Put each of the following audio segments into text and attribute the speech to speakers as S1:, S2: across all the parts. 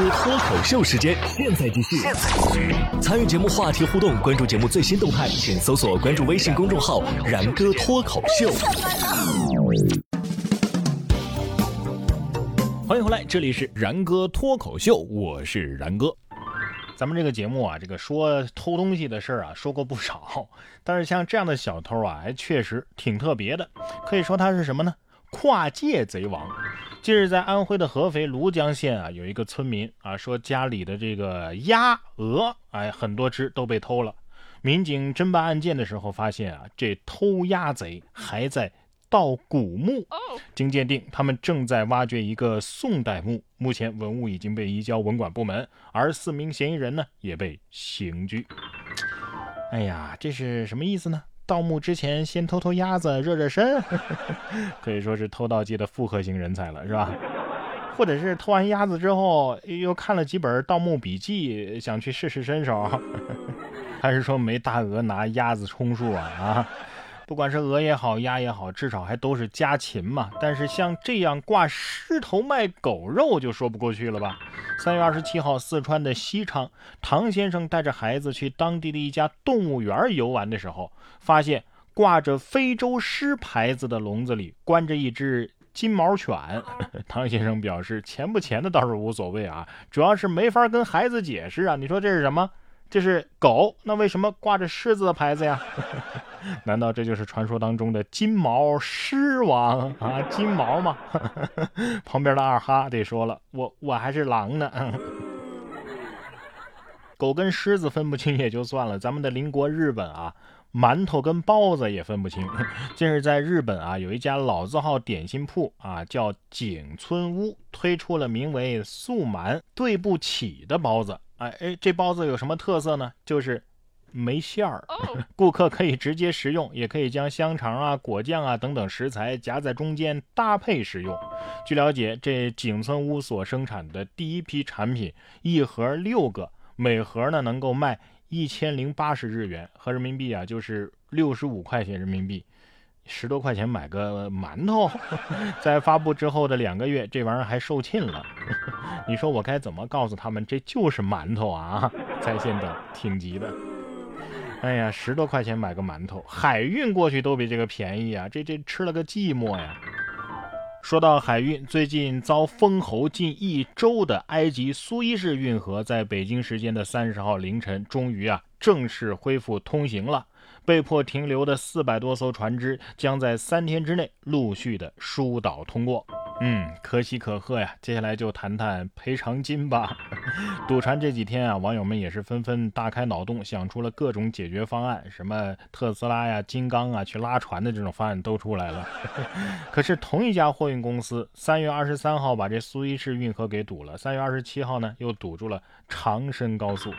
S1: 哥脱口秀时间，现在继续。参与节目话题互动，关注节目最新动态，请搜索关注微信公众号“然哥脱口秀”。欢迎回来，这里是然哥脱口秀，我是然哥。咱们这个节目啊，这个说偷东西的事儿啊，说过不少，但是像这样的小偷啊，还确实挺特别的。可以说他是什么呢？跨界贼王。近日，在安徽的合肥庐江县啊，有一个村民啊说家里的这个鸭、鹅，哎，很多只都被偷了。民警侦办案件的时候发现啊，这偷鸭贼还在盗古墓。经鉴定，他们正在挖掘一个宋代墓，目前文物已经被移交文管部门，而四名嫌疑人呢也被刑拘。哎呀，这是什么意思呢？盗墓之前先偷偷鸭子热热身，可以说是偷盗界的复合型人才了，是吧？或者是偷完鸭子之后又看了几本盗墓笔记，想去试试身手，还是说没大鹅拿鸭子充数啊？啊？不管是鹅也好，鸭也好，至少还都是家禽嘛。但是像这样挂狮头卖狗肉，就说不过去了吧？三月二十七号，四川的西昌，唐先生带着孩子去当地的一家动物园游玩的时候，发现挂着非洲狮牌子的笼子里关着一只金毛犬。唐先生表示，钱不钱的倒是无所谓啊，主要是没法跟孩子解释啊。你说这是什么？这是狗，那为什么挂着狮子的牌子呀？难道这就是传说当中的金毛狮王啊？金毛吗？旁边的二哈得说了，我我还是狼呢。狗跟狮子分不清也就算了，咱们的邻国日本啊，馒头跟包子也分不清。近日在日本啊，有一家老字号点心铺啊，叫景村屋，推出了名为“素馒对不起”的包子。哎哎，这包子有什么特色呢？就是没馅儿，顾客可以直接食用，也可以将香肠啊、果酱啊等等食材夹在中间搭配食用。据了解，这景村屋所生产的第一批产品，一盒六个，每盒呢能够卖一千零八十日元，合人民币啊就是六十五块钱人民币。十多块钱买个馒头，在发布之后的两个月，这玩意儿还售罄了。你说我该怎么告诉他们这就是馒头啊？在线等，挺急的。哎呀，十多块钱买个馒头，海运过去都比这个便宜啊！这这吃了个寂寞呀。说到海运，最近遭封喉近一周的埃及苏伊士运河，在北京时间的三十号凌晨，终于啊正式恢复通行了。被迫停留的四百多艘船只将在三天之内陆续的疏导通过。嗯，可喜可贺呀！接下来就谈谈赔偿金吧。堵船这几天啊，网友们也是纷纷大开脑洞，想出了各种解决方案，什么特斯拉呀、金刚啊去拉船的这种方案都出来了。可是同一家货运公司，三月二十三号把这苏伊士运河给堵了，三月二十七号呢又堵住了长深高速。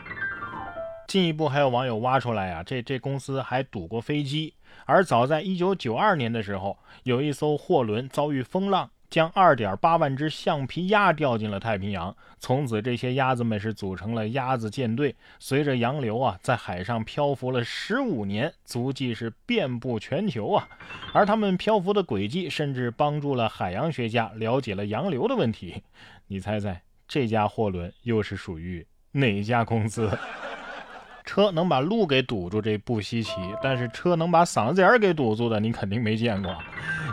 S1: 进一步还有网友挖出来呀，这这公司还堵过飞机。而早在一九九二年的时候，有一艘货轮遭遇风浪，将二点八万只橡皮鸭掉进了太平洋。从此，这些鸭子们是组成了鸭子舰队，随着洋流啊，在海上漂浮了十五年，足迹是遍布全球啊。而他们漂浮的轨迹，甚至帮助了海洋学家了解了洋流的问题。你猜猜，这家货轮又是属于哪家公司？车能把路给堵住，这不稀奇；但是车能把嗓子眼儿给堵住的，你肯定没见过。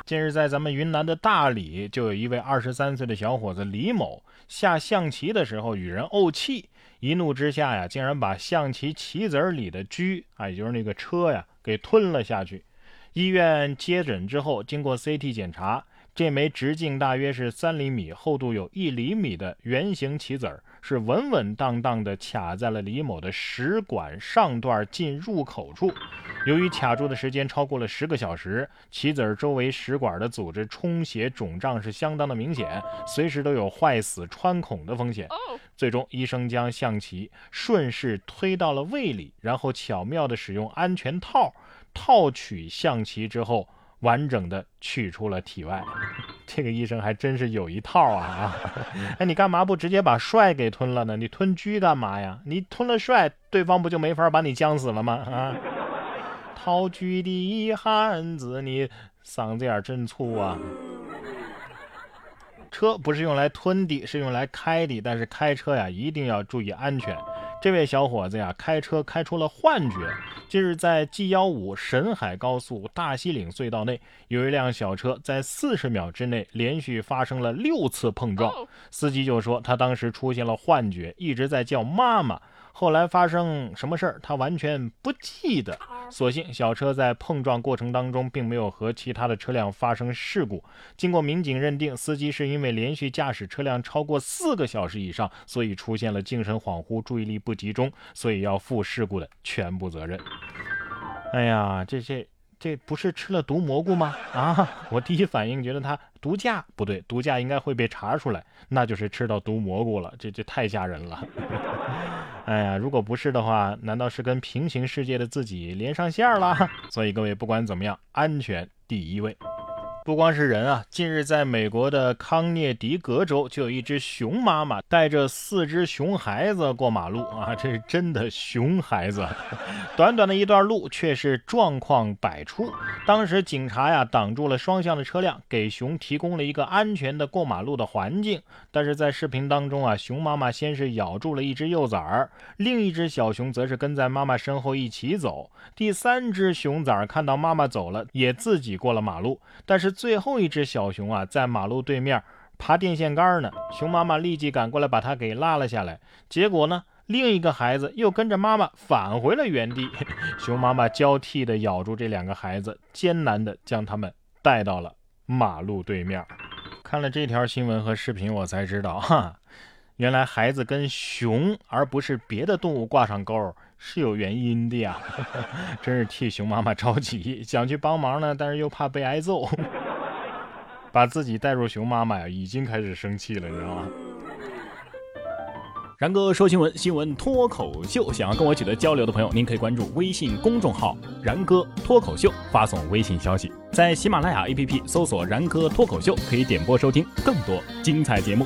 S1: 近日，在咱们云南的大理，就有一位二十三岁的小伙子李某下象棋的时候与人怄气，一怒之下呀，竟然把象棋棋子里的车啊，也就是那个车呀，给吞了下去。医院接诊之后，经过 CT 检查。这枚直径大约是三厘米、厚度有一厘米的圆形棋子儿，是稳稳当当的卡在了李某的食管上段进入口处。由于卡住的时间超过了十个小时，棋子儿周围食管的组织充血肿胀是相当的明显，随时都有坏死穿孔的风险。最终，医生将象棋顺势推到了胃里，然后巧妙地使用安全套套取象棋之后。完整的取出了体外，这个医生还真是有一套啊啊！哎，你干嘛不直接把帅给吞了呢？你吞车干嘛呀？你吞了帅，对方不就没法把你将死了吗？啊！掏狙的汉子，你嗓子眼真粗啊！车不是用来吞的，是用来开的。但是开车呀，一定要注意安全。这位小伙子呀，开车开出了幻觉。近日，在 G 幺五沈海高速大西岭隧道内，有一辆小车在四十秒之内连续发生了六次碰撞。司机就说，他当时出现了幻觉，一直在叫妈妈。后来发生什么事儿，他完全不记得。所幸小车在碰撞过程当中并没有和其他的车辆发生事故。经过民警认定，司机是因为连续驾驶车辆超过四个小时以上，所以出现了精神恍惚、注意力不集中，所以要负事故的全部责任。哎呀，这这这不是吃了毒蘑菇吗？啊，我第一反应觉得他毒驾不对，毒驾应该会被查出来，那就是吃到毒蘑菇了，这这太吓人了。哎呀，如果不是的话，难道是跟平行世界的自己连上线了？所以各位，不管怎么样，安全第一位。不光是人啊，近日在美国的康涅狄格州，就有一只熊妈妈带着四只熊孩子过马路啊，这是真的熊孩子。短短的一段路，却是状况百出。当时警察呀挡住了双向的车辆，给熊提供了一个安全的过马路的环境。但是在视频当中啊，熊妈妈先是咬住了一只幼崽儿，另一只小熊则是跟在妈妈身后一起走。第三只熊崽儿看到妈妈走了，也自己过了马路，但是。最后一只小熊啊，在马路对面爬电线杆呢。熊妈妈立即赶过来把它给拉了下来。结果呢，另一个孩子又跟着妈妈返回了原地。熊妈妈交替的咬住这两个孩子，艰难的将他们带到了马路对面。看了这条新闻和视频，我才知道，哈，原来孩子跟熊而不是别的动物挂上钩。是有原因的呀，真是替熊妈妈着急，想去帮忙呢，但是又怕被挨揍，把自己带入熊妈妈呀，已经开始生气了，你知道吗？
S2: 然哥说新闻，新闻脱口秀，想要跟我取得交流的朋友，您可以关注微信公众号“然哥脱口秀”，发送微信消息，在喜马拉雅 APP 搜索“然哥脱口秀”，可以点播收听更多精彩节目。